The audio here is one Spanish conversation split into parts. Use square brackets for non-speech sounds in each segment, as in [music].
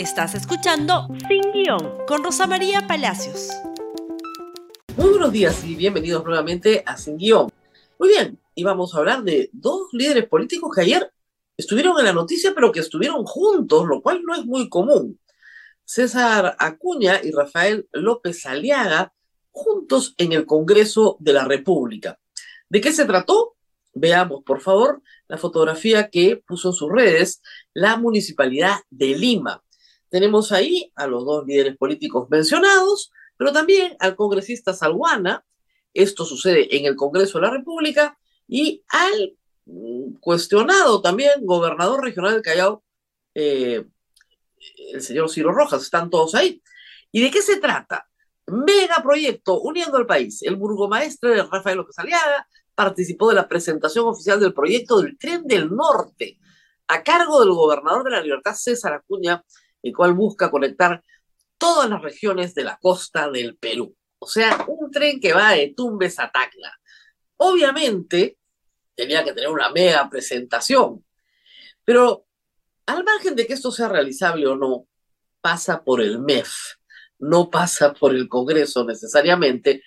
Estás escuchando Sin Guión con Rosa María Palacios. Muy buenos días y bienvenidos nuevamente a Sin Guión. Muy bien, y vamos a hablar de dos líderes políticos que ayer estuvieron en la noticia, pero que estuvieron juntos, lo cual no es muy común. César Acuña y Rafael López Aliaga juntos en el Congreso de la República. ¿De qué se trató? Veamos, por favor, la fotografía que puso en sus redes la Municipalidad de Lima. Tenemos ahí a los dos líderes políticos mencionados, pero también al congresista Salguana, esto sucede en el Congreso de la República, y al mm, cuestionado también gobernador regional del Callao, eh, el señor Ciro Rojas, están todos ahí. ¿Y de qué se trata? Mega proyecto uniendo al país. El burgomaestre Rafael López Aliaga participó de la presentación oficial del proyecto del Tren del Norte, a cargo del gobernador de la Libertad, César Acuña, el cual busca conectar todas las regiones de la costa del Perú. O sea, un tren que va de Tumbes a Tacna. Obviamente, tenía que tener una mega presentación, pero al margen de que esto sea realizable o no, pasa por el MEF, no pasa por el Congreso necesariamente,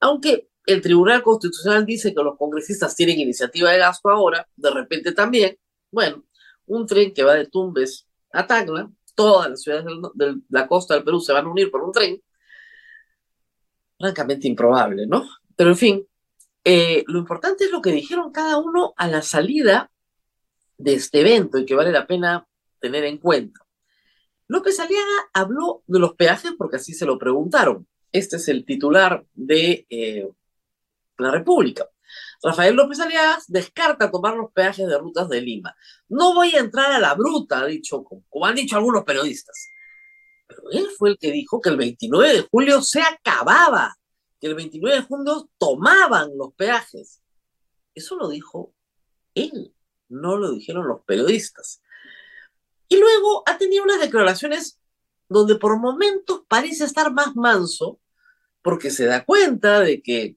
aunque el Tribunal Constitucional dice que los congresistas tienen iniciativa de gasto ahora, de repente también, bueno, un tren que va de Tumbes a Tacna todas las ciudades de la costa del Perú se van a unir por un tren, francamente improbable, ¿no? Pero en fin, eh, lo importante es lo que dijeron cada uno a la salida de este evento y que vale la pena tener en cuenta. López Aliaga habló de los peajes porque así se lo preguntaron. Este es el titular de eh, la República. Rafael López Aliaga descarta tomar los peajes de rutas de Lima. No voy a entrar a la bruta, ha dicho, como han dicho algunos periodistas. Pero él fue el que dijo que el 29 de julio se acababa, que el 29 de julio tomaban los peajes. Eso lo dijo él, no lo dijeron los periodistas. Y luego ha tenido unas declaraciones donde por momentos parece estar más manso, porque se da cuenta de que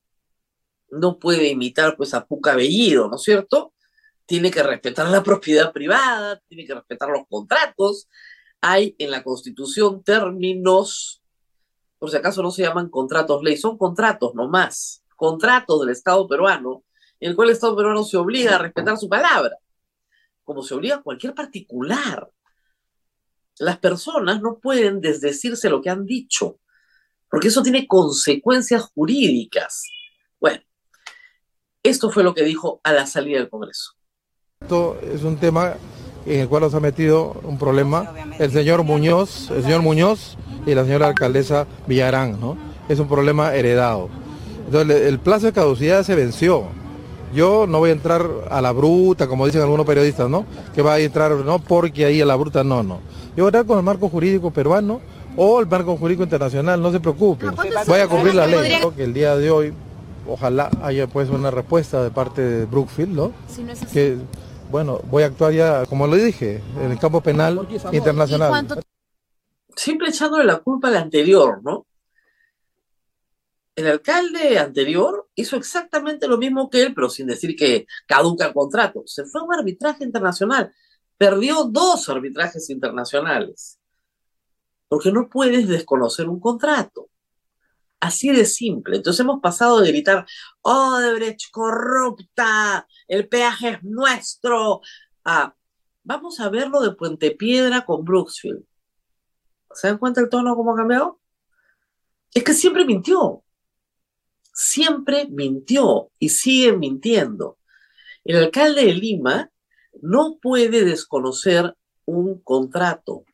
no puede imitar pues a Puca Bellido, ¿no es cierto? Tiene que respetar la propiedad privada, tiene que respetar los contratos. Hay en la Constitución términos, por si acaso no se llaman contratos ley, son contratos nomás, contratos del Estado peruano, en el cual el Estado peruano se obliga a respetar su palabra, como se obliga a cualquier particular. Las personas no pueden desdecirse lo que han dicho, porque eso tiene consecuencias jurídicas. Bueno, esto fue lo que dijo a la salida del Congreso. Esto es un tema en el cual nos ha metido un problema el señor Muñoz, el señor Muñoz y la señora alcaldesa Villarán, ¿no? Es un problema heredado. Entonces el plazo de caducidad se venció. Yo no voy a entrar a la bruta, como dicen algunos periodistas, ¿no? Que va a entrar, no, porque ahí a la bruta, no, no. Yo voy a entrar con el marco jurídico peruano o el marco jurídico internacional, no se preocupen. Voy a cumplir la ley. Que el día de hoy ojalá haya pues una respuesta de parte de Brookfield, ¿no? Si no es así. Que, bueno, voy a actuar ya, como lo dije, en el campo penal internacional. Siempre echándole la culpa al anterior, ¿no? El alcalde anterior hizo exactamente lo mismo que él, pero sin decir que caduca el contrato. Se fue a un arbitraje internacional. Perdió dos arbitrajes internacionales. Porque no puedes desconocer un contrato. Así de simple. Entonces hemos pasado de gritar, Odebrecht corrupta, el peaje es nuestro, a vamos a verlo de Puente Piedra con Brooksfield. ¿Se dan cuenta el tono cómo ha cambiado? Es que siempre mintió. Siempre mintió y sigue mintiendo. El alcalde de Lima no puede desconocer un contrato.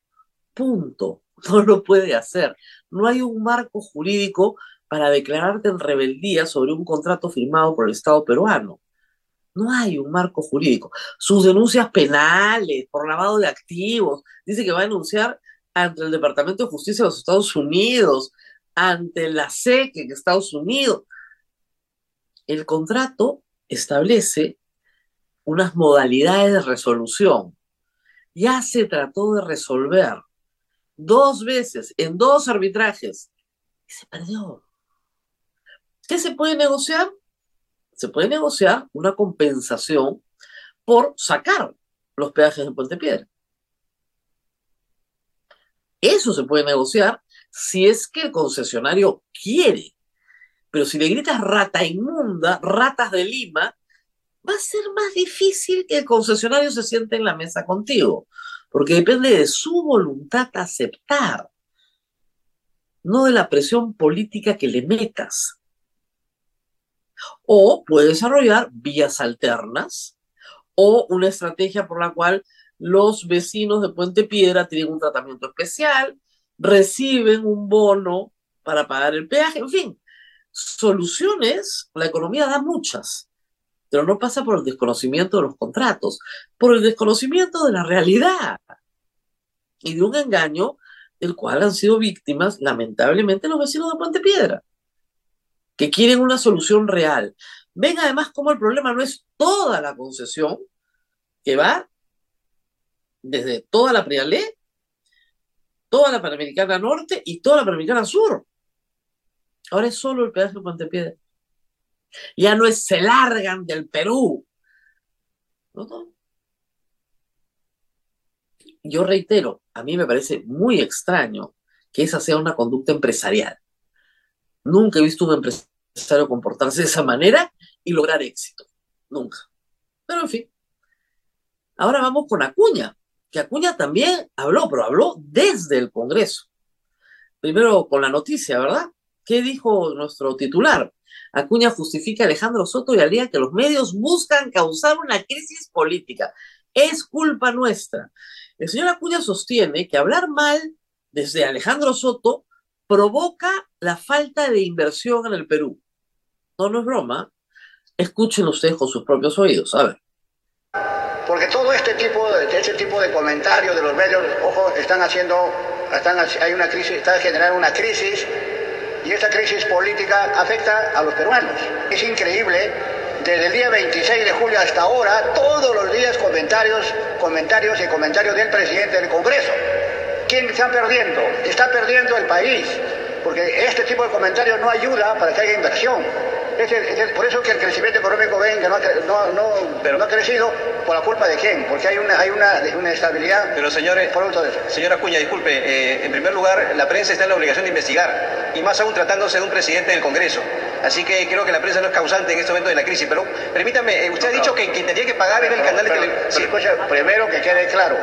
Punto. [laughs] No lo puede hacer no hay un marco jurídico para declararte en rebeldía sobre un contrato firmado por el Estado peruano. No hay un marco jurídico. Sus denuncias penales por lavado de activos, dice que va a denunciar ante el Departamento de Justicia de los Estados Unidos, ante la SEC en Estados Unidos. El contrato establece unas modalidades de resolución. Ya se trató de resolver dos veces, en dos arbitrajes, y se perdió. ¿Qué se puede negociar? Se puede negociar una compensación por sacar los peajes de Puente Piedra. Eso se puede negociar si es que el concesionario quiere. Pero si le gritas rata inmunda, ratas de Lima, va a ser más difícil que el concesionario se siente en la mesa contigo, porque depende de su voluntad aceptar, no de la presión política que le metas. O puede desarrollar vías alternas o una estrategia por la cual los vecinos de Puente Piedra tienen un tratamiento especial, reciben un bono para pagar el peaje, en fin, soluciones, la economía da muchas, pero no pasa por el desconocimiento de los contratos, por el desconocimiento de la realidad y de un engaño del cual han sido víctimas, lamentablemente, los vecinos de Puente Piedra, que quieren una solución real. Ven además cómo el problema no es toda la concesión, que va desde toda la Prialé, toda la Panamericana Norte y toda la Panamericana Sur. Ahora es solo el pedazo de Puente Piedra. Ya no es se largan del Perú. Yo reitero, a mí me parece muy extraño que esa sea una conducta empresarial. Nunca he visto un empresario comportarse de esa manera y lograr éxito. Nunca. Pero en fin. Ahora vamos con Acuña, que Acuña también habló, pero habló desde el Congreso. Primero con la noticia, ¿verdad? ¿Qué dijo nuestro titular? Acuña justifica a Alejandro Soto y alía que los medios buscan causar una crisis política. Es culpa nuestra. El señor Acuña sostiene que hablar mal desde Alejandro Soto provoca la falta de inversión en el Perú. No, no es broma. Escuchen ustedes con sus propios oídos. A. Porque todo este tipo de, este tipo de comentarios de los medios, ojo, están haciendo, están, hay una crisis, está generando una crisis y esta crisis política afecta a los peruanos. Es increíble, desde el día 26 de julio hasta ahora, todos los días comentarios, comentarios y comentarios del presidente del Congreso. ¿Quién está perdiendo? Está perdiendo el país, porque este tipo de comentarios no ayuda para que haya inversión. Es, por eso que el crecimiento económico ven que no ha, no, no, pero, no ha crecido, ¿por la culpa de quién? Porque hay una, hay una, una estabilidad. Pero señores, producto de eso. señora Acuña, disculpe, eh, en primer lugar, la prensa está en la obligación de investigar, y más aún tratándose de un presidente del Congreso. Así que creo que la prensa no es causante en este momento de la crisis. Pero permítame, eh, usted ha dicho que quien tenía que pagar era el canal de televisión. primero que quede claro,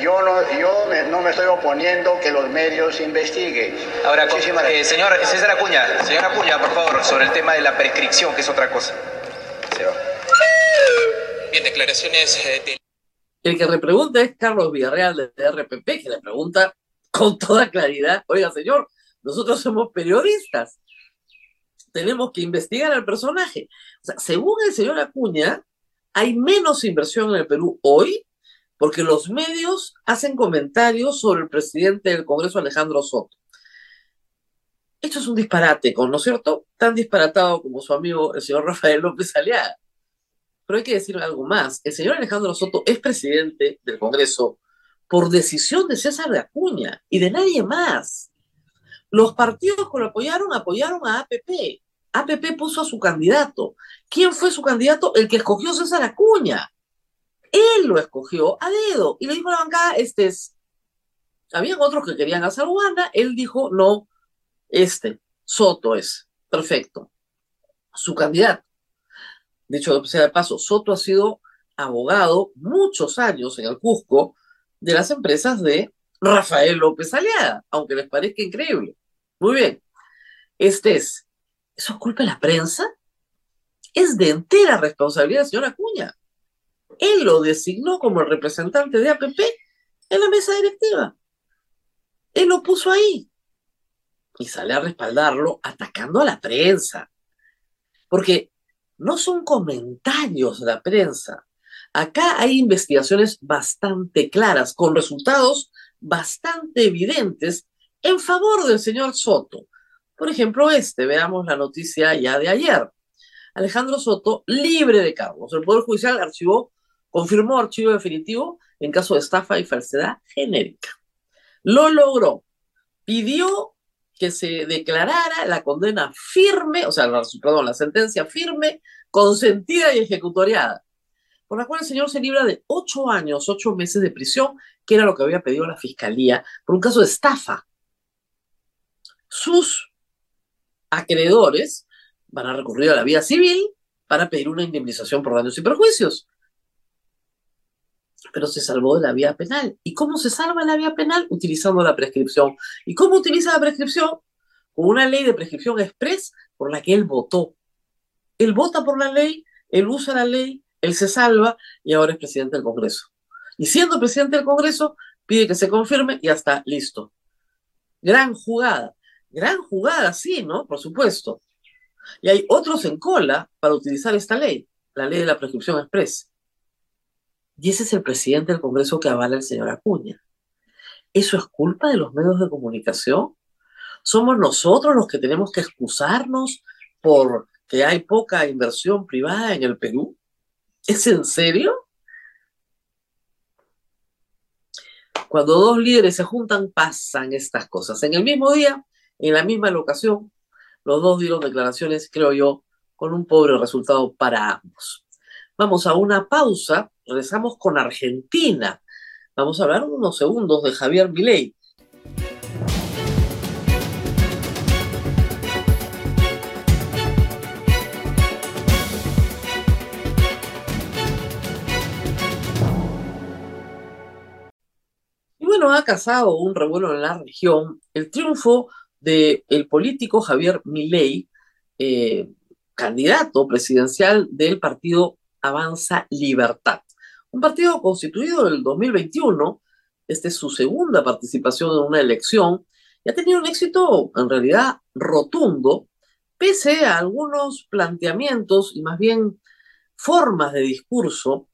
yo no, yo no me estoy oponiendo que los medios investiguen. Ahora, eh, señor César Acuña, señor Acuña, por favor, sobre el tema de la prescripción, que es otra cosa. Bien, declaraciones eh, de... El que le pregunta es Carlos Villarreal de RPP, que le pregunta con toda claridad, oiga señor, nosotros somos periodistas, tenemos que investigar al personaje. O sea, según el señor Acuña, hay menos inversión en el Perú hoy porque los medios hacen comentarios sobre el presidente del Congreso, Alejandro Soto. Esto es un disparate, ¿no es cierto? Tan disparatado como su amigo el señor Rafael López Aliaga. Pero hay que decir algo más. El señor Alejandro Soto es presidente del Congreso por decisión de César de Acuña y de nadie más. Los partidos que lo apoyaron apoyaron a APP. APP puso a su candidato. ¿Quién fue su candidato? El que escogió César Acuña. Él lo escogió a dedo y le dijo a la bancada, este es. Habían otros que querían a Saruana, él dijo, no, este, Soto es, perfecto, su candidato. Dicho sea de paso, Soto ha sido abogado muchos años en el Cusco de las empresas de Rafael López Aliada, aunque les parezca increíble. Muy bien. Este es, ¿eso es culpa de la prensa? Es de entera responsabilidad del señor Acuña él lo designó como representante de APP en la mesa directiva. Él lo puso ahí. Y sale a respaldarlo atacando a la prensa. Porque no son comentarios de la prensa. Acá hay investigaciones bastante claras, con resultados bastante evidentes en favor del señor Soto. Por ejemplo, este, veamos la noticia ya de ayer. Alejandro Soto, libre de cargos. El Poder Judicial archivó confirmó archivo definitivo en caso de estafa y falsedad genérica. Lo logró. Pidió que se declarara la condena firme, o sea, perdón, la sentencia firme, consentida y ejecutoriada. por la cual el señor se libra de ocho años, ocho meses de prisión, que era lo que había pedido la fiscalía por un caso de estafa. Sus acreedores van a recurrir a la vía civil para pedir una indemnización por daños y perjuicios. Pero se salvó de la vía penal. ¿Y cómo se salva la vía penal? Utilizando la prescripción. ¿Y cómo utiliza la prescripción? Con una ley de prescripción express por la que él votó. Él vota por la ley, él usa la ley, él se salva y ahora es presidente del Congreso. Y siendo presidente del Congreso, pide que se confirme y ya está, listo. Gran jugada. Gran jugada, sí, ¿no? Por supuesto. Y hay otros en cola para utilizar esta ley, la ley de la prescripción express. Y ese es el presidente del Congreso que avala el señor Acuña. ¿Eso es culpa de los medios de comunicación? ¿Somos nosotros los que tenemos que excusarnos por que hay poca inversión privada en el Perú? ¿Es en serio? Cuando dos líderes se juntan, pasan estas cosas. En el mismo día, en la misma locación, los dos dieron declaraciones, creo yo, con un pobre resultado para ambos. Vamos a una pausa, regresamos con Argentina. Vamos a hablar unos segundos de Javier Milei. bueno, ha causado un revuelo en la región el triunfo del el político Javier Milei, eh, candidato presidencial del partido Avanza Libertad. Un partido constituido en el 2021, esta es su segunda participación en una elección, y ha tenido un éxito en realidad rotundo, pese a algunos planteamientos y más bien formas de discurso,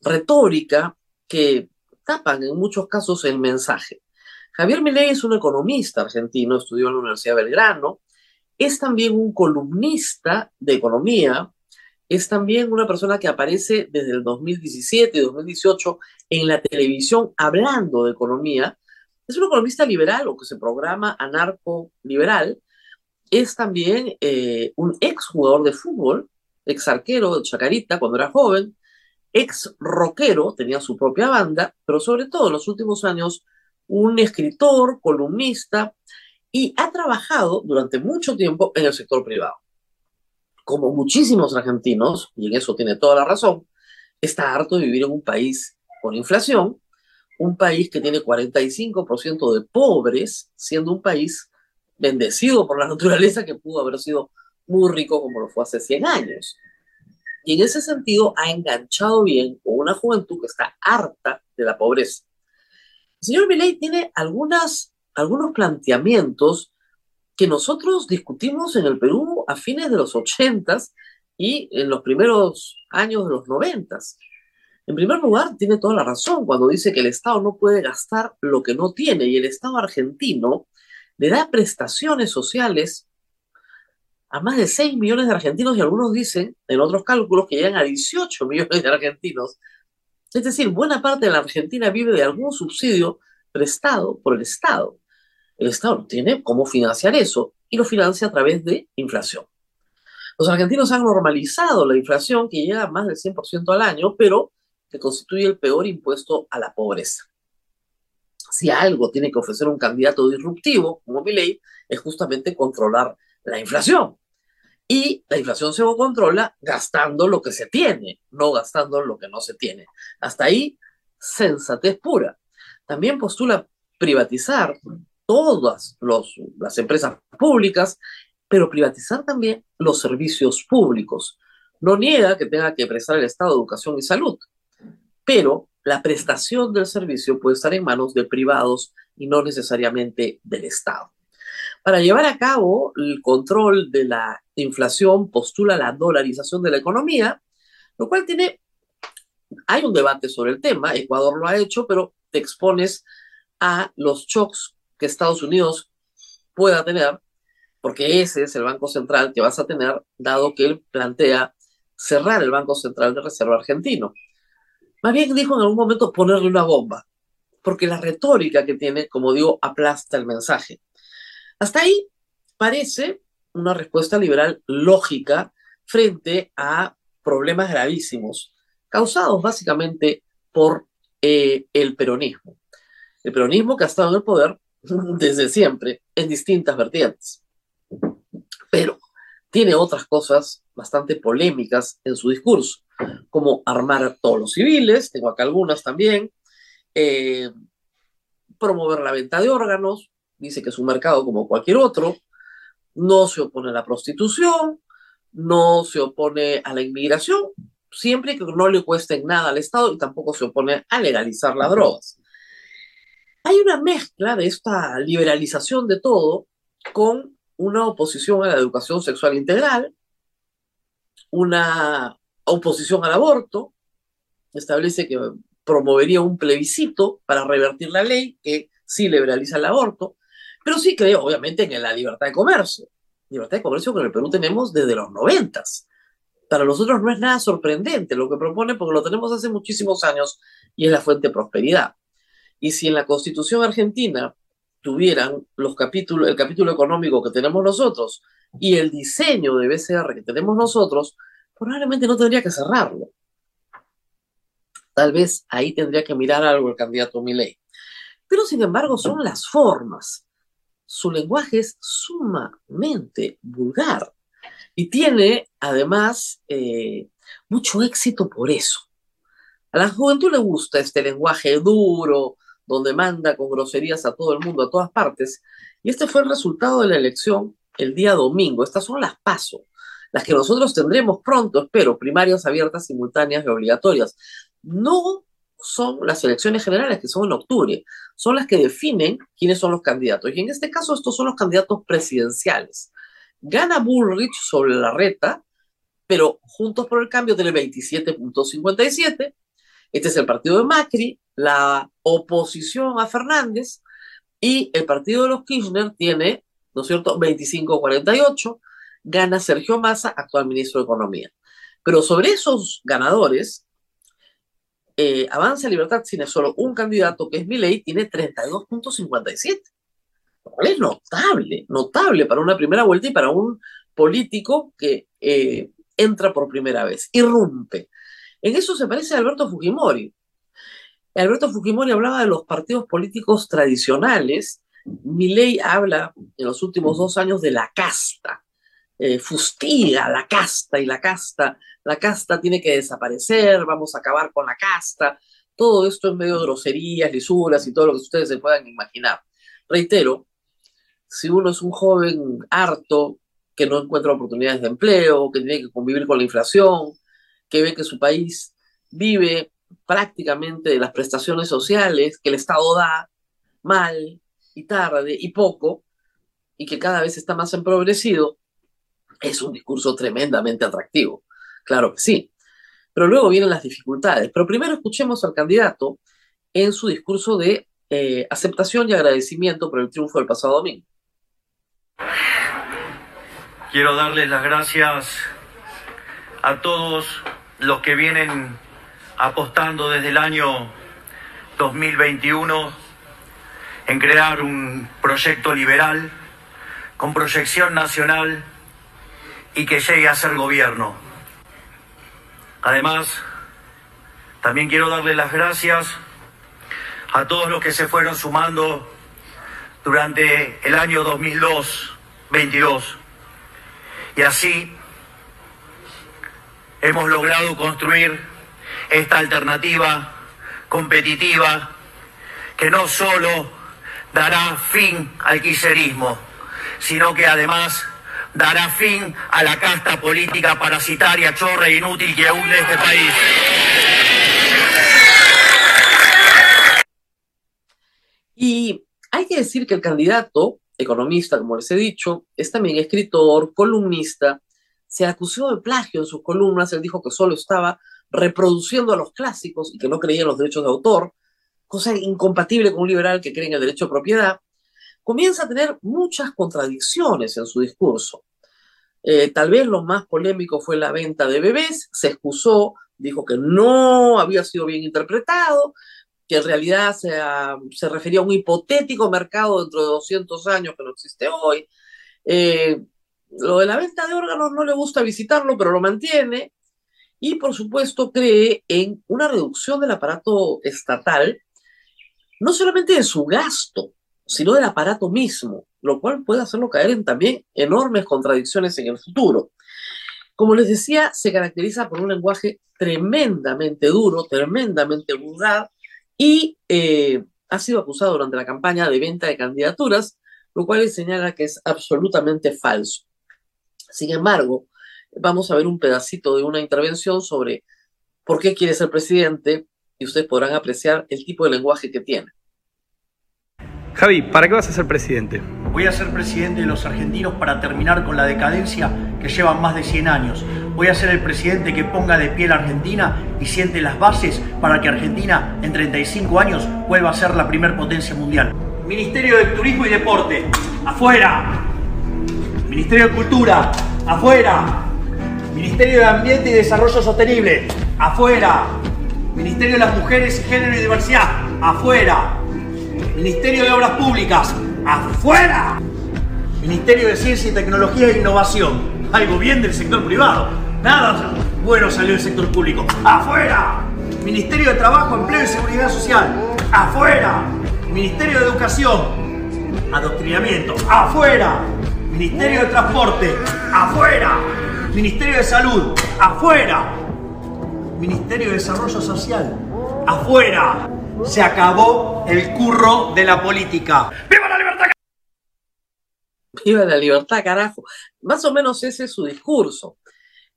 retórica, que tapan en muchos casos el mensaje. Javier Milei es un economista argentino, estudió en la Universidad de Belgrano, es también un columnista de economía, es también una persona que aparece desde el 2017 y 2018 en la televisión hablando de economía. Es un economista liberal o que se programa anarco-liberal. Es también eh, un ex jugador de fútbol, ex arquero de Chacarita cuando era joven, ex rockero, tenía su propia banda, pero sobre todo en los últimos años un escritor, columnista, y ha trabajado durante mucho tiempo en el sector privado. Como muchísimos argentinos, y en eso tiene toda la razón, está harto de vivir en un país con inflación, un país que tiene 45% de pobres, siendo un país bendecido por la naturaleza que pudo haber sido muy rico como lo fue hace 100 años. Y en ese sentido ha enganchado bien con una juventud que está harta de la pobreza. El señor Milei tiene algunas, algunos planteamientos que nosotros discutimos en el Perú a fines de los 80 y en los primeros años de los 90. En primer lugar, tiene toda la razón cuando dice que el Estado no puede gastar lo que no tiene y el Estado argentino le da prestaciones sociales a más de 6 millones de argentinos y algunos dicen, en otros cálculos, que llegan a 18 millones de argentinos. Es decir, buena parte de la Argentina vive de algún subsidio prestado por el Estado. El Estado tiene cómo financiar eso y lo financia a través de inflación. Los argentinos han normalizado la inflación que llega más del 100% al año, pero que constituye el peor impuesto a la pobreza. Si algo tiene que ofrecer un candidato disruptivo como Milei, es justamente controlar la inflación. Y la inflación se controla gastando lo que se tiene, no gastando lo que no se tiene. Hasta ahí, sensatez pura. También postula privatizar todas las empresas públicas, pero privatizar también los servicios públicos. No niega que tenga que prestar el Estado Educación y Salud, pero la prestación del servicio puede estar en manos de privados y no necesariamente del Estado. Para llevar a cabo el control de la inflación, postula la dolarización de la economía, lo cual tiene, hay un debate sobre el tema, Ecuador lo ha hecho, pero te expones a los shocks que Estados Unidos pueda tener, porque ese es el Banco Central que vas a tener, dado que él plantea cerrar el Banco Central de Reserva argentino. Más bien dijo en algún momento ponerle una bomba, porque la retórica que tiene, como digo, aplasta el mensaje. Hasta ahí parece una respuesta liberal lógica frente a problemas gravísimos causados básicamente por eh, el peronismo. El peronismo que ha estado en el poder [laughs] desde siempre en distintas vertientes. Pero tiene otras cosas bastante polémicas en su discurso, como armar a todos los civiles, tengo acá algunas también, eh, promover la venta de órganos, dice que es un mercado como cualquier otro, no se opone a la prostitución, no se opone a la inmigración, siempre que no le cueste nada al Estado y tampoco se opone a legalizar las drogas. Hay una mezcla de esta liberalización de todo con una oposición a la educación sexual integral, una oposición al aborto, establece que promovería un plebiscito para revertir la ley que sí liberaliza el aborto, pero sí creo, obviamente, en la libertad de comercio. Libertad de comercio que en el Perú tenemos desde los noventas. Para nosotros no es nada sorprendente lo que propone porque lo tenemos hace muchísimos años y es la fuente de prosperidad. Y si en la Constitución argentina tuvieran los capítulos, el capítulo económico que tenemos nosotros y el diseño de BCR que tenemos nosotros, probablemente no tendría que cerrarlo. Tal vez ahí tendría que mirar algo el candidato Milei. Pero sin embargo son las formas. Su lenguaje es sumamente vulgar y tiene además eh, mucho éxito por eso. A la juventud le gusta este lenguaje duro, donde manda con groserías a todo el mundo, a todas partes. Y este fue el resultado de la elección el día domingo. Estas son las pasos, las que nosotros tendremos pronto, espero, primarias abiertas, simultáneas y obligatorias. No son las elecciones generales que son en octubre, son las que definen quiénes son los candidatos. Y en este caso estos son los candidatos presidenciales. Gana Bullrich sobre la reta, pero Juntos por el Cambio tiene 27.57. Este es el partido de Macri, la oposición a Fernández y el partido de los Kirchner tiene, ¿no es cierto?, 25-48, gana Sergio Massa, actual ministro de Economía. Pero sobre esos ganadores, eh, Avanza Libertad tiene solo un candidato, que es Milei, tiene 32.57, lo cual es notable, notable para una primera vuelta y para un político que eh, entra por primera vez, irrumpe. En eso se parece a Alberto Fujimori. Alberto Fujimori hablaba de los partidos políticos tradicionales. Milei habla en los últimos dos años de la casta. Eh, fustiga la casta y la casta. La casta tiene que desaparecer, vamos a acabar con la casta. Todo esto en medio de groserías, lisuras y todo lo que ustedes se puedan imaginar. Reitero, si uno es un joven harto, que no encuentra oportunidades de empleo, que tiene que convivir con la inflación, que ve que su país vive prácticamente de las prestaciones sociales que el Estado da mal y tarde y poco, y que cada vez está más empobrecido, es un discurso tremendamente atractivo. Claro que sí. Pero luego vienen las dificultades. Pero primero escuchemos al candidato en su discurso de eh, aceptación y agradecimiento por el triunfo del pasado domingo. Quiero darles las gracias a todos los que vienen apostando desde el año 2021 en crear un proyecto liberal con proyección nacional y que llegue a ser gobierno. Además, también quiero darle las gracias a todos los que se fueron sumando durante el año 2002-22. Y así hemos logrado construir esta alternativa competitiva que no solo dará fin al quiserismo, sino que además dará fin a la casta política parasitaria, chorra e inútil que hunde este país. Y hay que decir que el candidato, economista, como les he dicho, es también escritor, columnista, se acusó de plagio en sus columnas, él dijo que solo estaba reproduciendo a los clásicos y que no creía en los derechos de autor, cosa incompatible con un liberal que cree en el derecho de propiedad, comienza a tener muchas contradicciones en su discurso. Eh, tal vez lo más polémico fue la venta de bebés, se excusó, dijo que no había sido bien interpretado, que en realidad se, se refería a un hipotético mercado dentro de 200 años que no existe hoy. Eh, lo de la venta de órganos no le gusta visitarlo, pero lo mantiene. Y por supuesto cree en una reducción del aparato estatal, no solamente de su gasto, sino del aparato mismo, lo cual puede hacerlo caer en también enormes contradicciones en el futuro. Como les decía, se caracteriza por un lenguaje tremendamente duro, tremendamente vulgar y eh, ha sido acusado durante la campaña de venta de candidaturas, lo cual señala que es absolutamente falso. Sin embargo, vamos a ver un pedacito de una intervención sobre por qué quiere ser presidente y ustedes podrán apreciar el tipo de lenguaje que tiene. Javi, ¿para qué vas a ser presidente? Voy a ser presidente de los argentinos para terminar con la decadencia que llevan más de 100 años. Voy a ser el presidente que ponga de pie la Argentina y siente las bases para que Argentina en 35 años vuelva a ser la primer potencia mundial. Ministerio de Turismo y Deporte, afuera. Ministerio de Cultura, afuera. Ministerio de Ambiente y Desarrollo Sostenible, afuera. Ministerio de las Mujeres, Género y Diversidad, afuera. Ministerio de Obras Públicas, afuera. Ministerio de Ciencia y Tecnología e Innovación, algo bien del sector privado. Nada bueno salió del sector público, afuera. Ministerio de Trabajo, Empleo y Seguridad Social, afuera. Ministerio de Educación, Adoctrinamiento, afuera. Ministerio de Transporte, afuera. Ministerio de Salud, afuera. Ministerio de Desarrollo Social, afuera. Se acabó el curro de la política. ¡Viva la libertad! Viva la libertad, carajo. Más o menos ese es su discurso.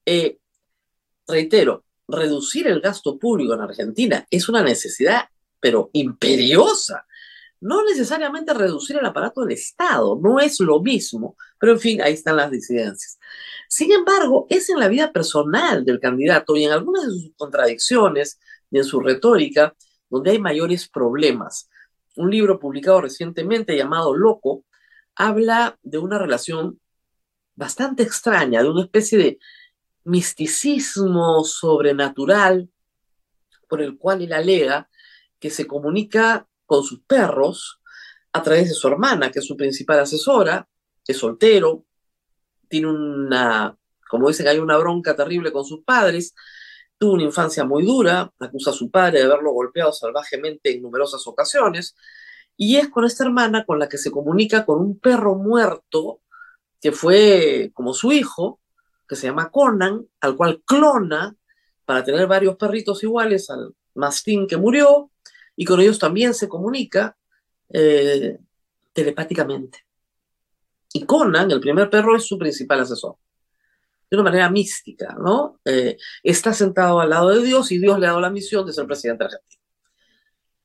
Eh, reitero, reducir el gasto público en Argentina es una necesidad, pero imperiosa. No necesariamente reducir el aparato del Estado, no es lo mismo, pero en fin, ahí están las disidencias. Sin embargo, es en la vida personal del candidato y en algunas de sus contradicciones y en su retórica donde hay mayores problemas. Un libro publicado recientemente llamado Loco habla de una relación bastante extraña, de una especie de misticismo sobrenatural por el cual él alega que se comunica con sus perros a través de su hermana, que es su principal asesora, es soltero, tiene una, como dicen, hay una bronca terrible con sus padres, tuvo una infancia muy dura, acusa a su padre de haberlo golpeado salvajemente en numerosas ocasiones, y es con esta hermana con la que se comunica con un perro muerto que fue como su hijo, que se llama Conan, al cual clona para tener varios perritos iguales al mastín que murió, y con ellos también se comunica eh, telepáticamente. Y Conan, el primer perro, es su principal asesor. De una manera mística, ¿no? Eh, está sentado al lado de Dios y Dios le ha dado la misión de ser presidente argentino.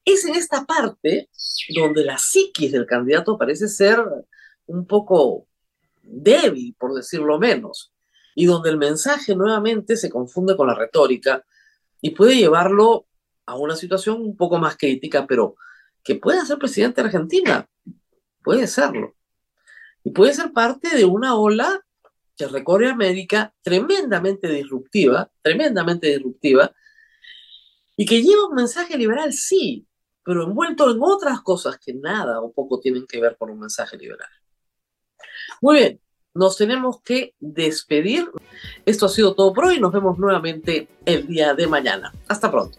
Es en esta parte donde la psiquis del candidato parece ser un poco débil, por decirlo menos, y donde el mensaje nuevamente se confunde con la retórica y puede llevarlo a una situación un poco más crítica, pero que pueda ser presidente de Argentina, puede serlo. Y puede ser parte de una ola que recorre América tremendamente disruptiva, tremendamente disruptiva, y que lleva un mensaje liberal, sí, pero envuelto en otras cosas que nada o poco tienen que ver con un mensaje liberal. Muy bien, nos tenemos que despedir. Esto ha sido todo por hoy. Nos vemos nuevamente el día de mañana. Hasta pronto.